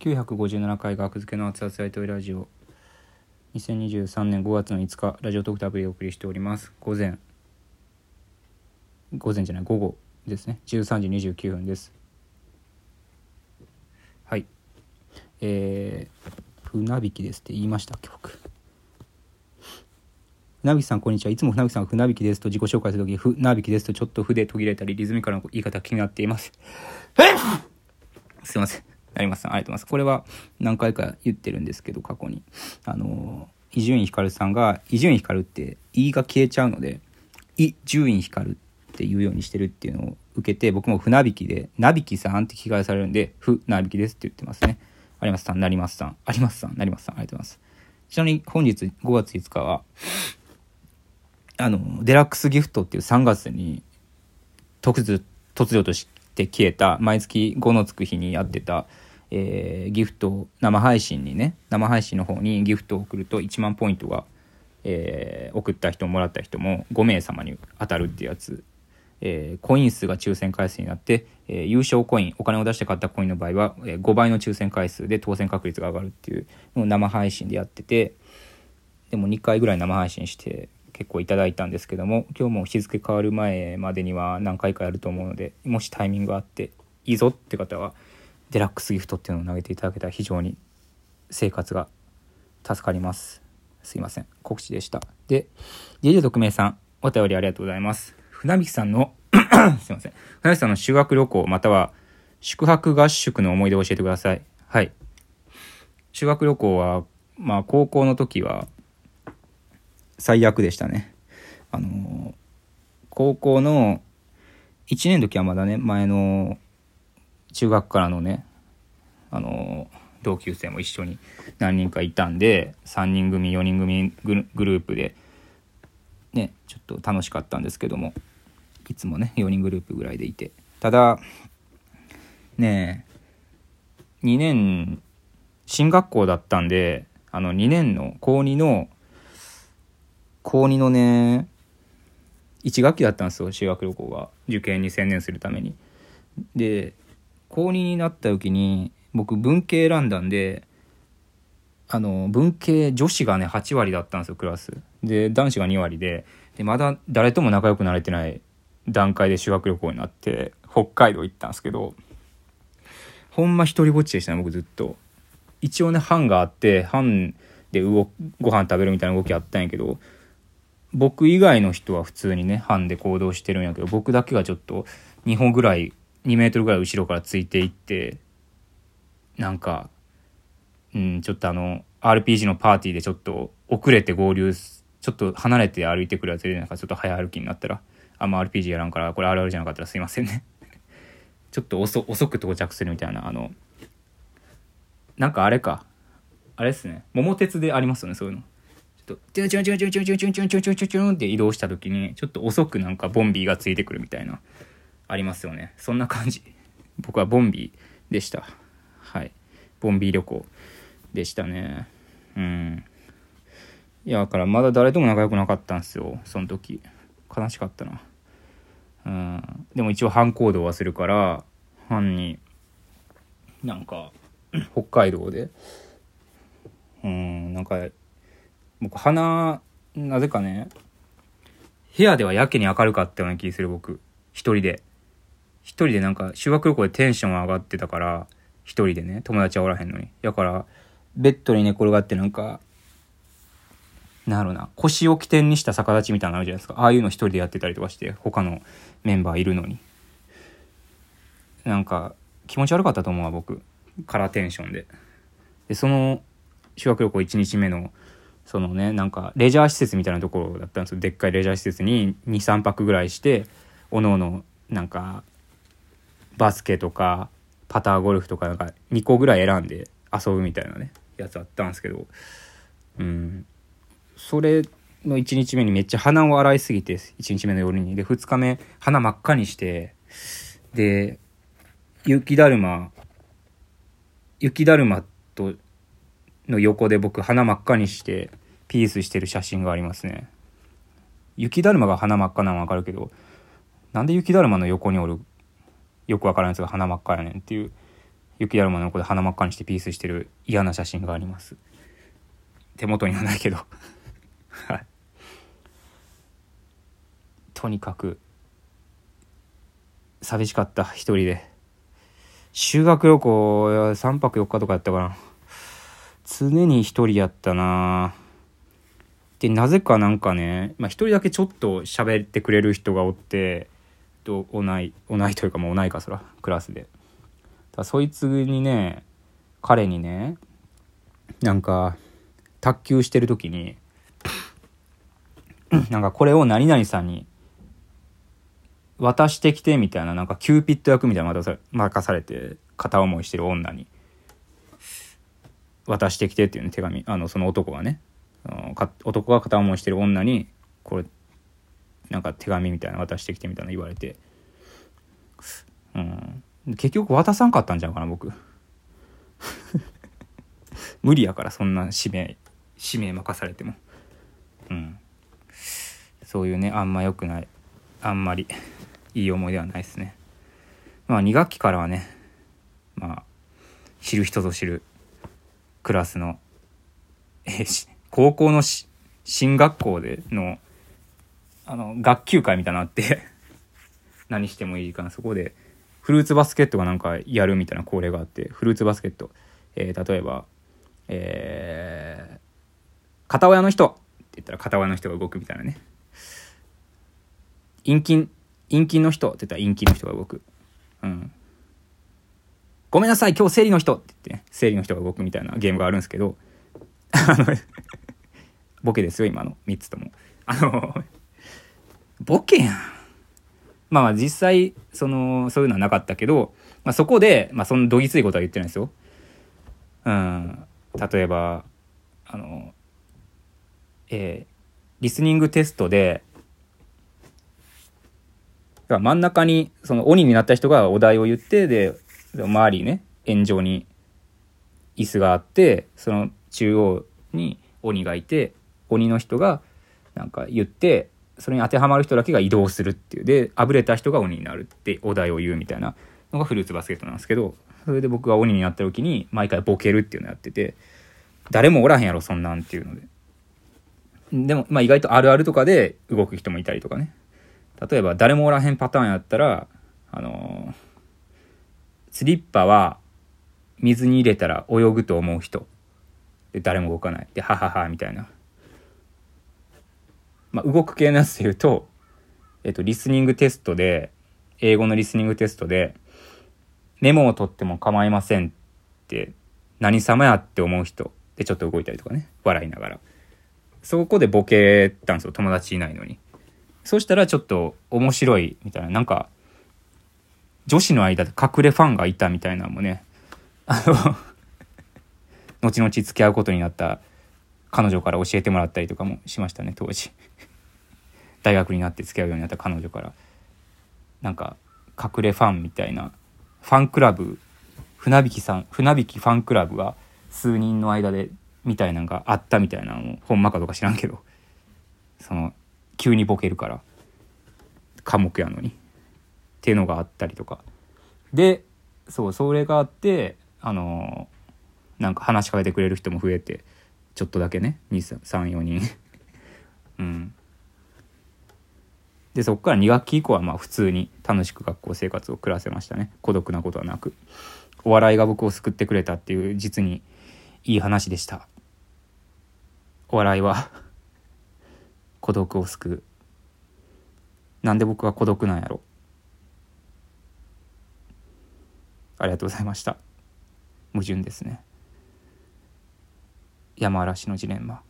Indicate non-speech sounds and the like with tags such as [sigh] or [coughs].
957回学付けの熱々大統ラジオ。2023年5月の5日ラジオトークタブでお送りしております。午前。午前じゃない午後ですね。13時29分です。はい。えー、船引きですって言いましたっけ僕。船引さんこんにちは。いつも船引さんが船引きですと自己紹介するとき船引きですとちょっと筆途切れたりリズミカルな言い方気になっています。すいません。成松さんありがとうございます。これは何回か言ってるんですけど過去に。あの伊集院光さんが伊集院光って「い」が消えちゃうので「伊集院光」って言うようにしてるっていうのを受けて僕も船引きで「なびきさん」って聞き返されるんで「ふなびきです」って言ってますね。有松さん成松さん。有松さん成松さん。ありがとうございます。ちなみに本日5月5日はあのデラックスギフトっていう3月に突如突如として消えた毎月5のつく日にやってた、えー、ギフト生配信にね生配信の方にギフトを送ると1万ポイントが、えー、送った人もらった人も5名様に当たるっていうやつ、えー、コイン数が抽選回数になって、え優勝コインお金を出して買ったコインの場合は、え5倍の抽選回数で当選確率が上がるっていうのを生配信でやっててでも2回ぐらい生配信して結構いただいたんですけども今日も日付変わる前までには何回かやると思うのでもしタイミングがあっていいぞって方はデラックスギフトっていうのを投げていただけたら非常に生活が助かります。すいません。告知でした。で JJ 特命さんお便りありがとうございます。船引さんの [coughs] すいません。船引さんの修学旅行または宿泊合宿の思い出を教えてください。はい。修学旅行はまあ高校の時は最悪でしたね。あの高校の1年の時はまだね、前の中学からのね、あの同級生も一緒に何人かいたんで、3人組、4人組グループで、ね、ちょっと楽しかったんですけども、いつもね、4人グループぐらいでいて。ただ、ねえ、2年、進学校だったんで、あの2年の高2の高2のね1学期だったんですよ修学旅行が。受験に専念するために。で高2になった時に僕文系選んだんであの文系女子がね8割だったんですよクラス。で男子が2割で。でまだ誰とも仲良くなれてない段階で修学旅行になって北海道行ったんですけどほんま一人ぼっちでしたね僕ずっと。一応ね班があって班で動ご飯食べるみたいな動きあったんやけど僕以外の人は普通にね、班で行動してるんやけど、僕だけがちょっと2歩ぐらい、2メートルぐらい後ろからついていって、なんか、うん、ちょっとあの、RPG のパーティーでちょっと遅れて合流、ちょっと離れて歩いてくるやつで、なんかちょっと早歩きになったら、あんま RPG やらんから、これあるあるじゃなかったらすいませんね [laughs] ちょっと遅遅く到着するみたいな、あの、なんかあれか。あれっすね。桃鉄でありますよね、そういうの。と、チュンチュンチュンチュンチュンチュンチュンチュンチュンチュンって移動した時に、ちょっと遅くなんかボンビーがついてくるみたいな、ありますよね。そんな感じ。僕はボンビーでした。はい。ボンビー旅行でしたね。うん。いや、だからまだ誰とも仲良くなかったんですよ、その時。悲しかったな。うん。でも一応反行動はするから、班に、なんか、北海道で、うん、なんか僕鼻なぜかね部屋ではやけに明るかったような気する僕。一人で。一人でなんか修学旅行でテンション上がってたから一人でね友達はおらへんのに。だからベッドに寝転がってなんかなんやろな腰を起点にした逆立ちみたいなのあるじゃないですか。ああいうの一人でやってたりとかして他のメンバーいるのに。なんか気持ち悪かったと思うわ僕。カラーテンションで。でその修学旅行1日目のそのねなんかレジャー施設みたいなところだったんですよ。でっかいレジャー施設に23泊ぐらいしておのおのなんかバスケとかパターゴルフとかなんか2個ぐらい選んで遊ぶみたいなねやつあったんですけど。うん。それの1日目にめっちゃ鼻を洗いすぎて1日目の夜に。で2日目鼻真っ赤にしてで雪だるま雪だるまとの横で僕鼻真っ赤にしてピースしてる写真がありますね。雪だるまが鼻真っ赤なのわかるけど、なんで雪だるまの横におる、よくわからんやつが鼻真っ赤やねんっていう雪だるまの横で鼻真っ赤にしてピースしてる嫌な写真があります。手元にはないけど。[laughs] はい。とにかく寂しかった一人で。修学旅行3泊4日とかやったかな。常に一人やったな。でなぜかなんかねまあ、一人だけちょっと喋ってくれる人がおってと同い同いというかもう同いかそらクラスで。だそいつにね彼にねなんか卓球してる時に [coughs] なんかこれを何々さんに渡してきてみたいななんかキューピッド役みたいなの任されて片思いしてる女に渡してきてっていうね手紙あのその男がね。男が片思いしてる女にこれなんか手紙みたいな渡してきてみたいな言われて。うん。結局渡さんかったんじゃうかな僕。[laughs] 無理やからそんな使命使命任されても。うん。そういうねあんま良くないあんまりいい思い出はないですね。まあ2学期からはねまあ知る人ぞ知るクラスの、えー、高校のし進学校でのあの学級会みたいなのあって [laughs] 何してもいいかな。そこでフルーツバスケットがなんかやるみたいな恒例があってフルーツバスケット、えー、例えばえー、片親の人って言ったら片親の人が動くみたいなね。陰菌陰菌の人って言ったら陰菌の人が動く。うん。ごめんなさい今日生理の人って言って、ね、生理の人が動くみたいなゲームがあるんですけど [laughs] あのボケですよ今の。3つとも。あの [laughs] ボケやん。まあまあ実際そのそういうのはなかったけど、まあ、そこで、まあ、そんなどぎついことは言ってないですよ。うん。例えばあのえー、リスニングテストで真ん中にその鬼になった人がお題を言ってで周りね円状に椅子があってその中央に鬼がいて鬼の人がなんか言ってそれに当てはまる人だけが移動するっていう。であぶれた人が鬼になるってお題を言うみたいなのがフルーツバスケットなんですけどそれで僕が鬼になった時に毎回ボケるっていうのやってて誰もおらへんやろそんなんっていうので。でも、まあ、意外とあるあるとかで動く人もいたりとかね。例えば誰もおらへんパターンやったらあのー、スリッパは水に入れたら泳ぐと思う人。で誰も動かない。ではははみたいな、まあ、動く系のやつで言うと、えっと、リスニングテストで英語のリスニングテストでメモを取っても構いませんって何様やって思う人でちょっと動いたりとかね。笑いながら。そこでボケたんですよ。友達いないのに。そしたらちょっと面白いみたいな。なんか女子の間で隠れファンがいたみたいなのもね。あの [laughs] 後々付き合うことになった彼女から教えてもらったりとかもしましたね当時。[laughs] 大学になって付き合うようになった彼女から。なんか隠れファンみたいなファンクラブ船引きさん船引きファンクラブが数人の間でみたいなのがあったみたいなのほんまかどうか知らんけどその急にボケるから科目やのに。っていうのがあったりとか。でそうそれがあってあのなんか話しかけてくれる人も増えてちょっとだけね234人。[laughs] うん。でそこから2学期以降はまあ普通に楽しく学校生活を暮らせましたね。孤独なことはなく。お笑いが僕を救ってくれたっていう実にいい話でした。お笑いは [laughs] 孤独を救う。なんで僕は孤独なんやろ。ありがとうございました。矛盾ですね。山嵐のジレンマ。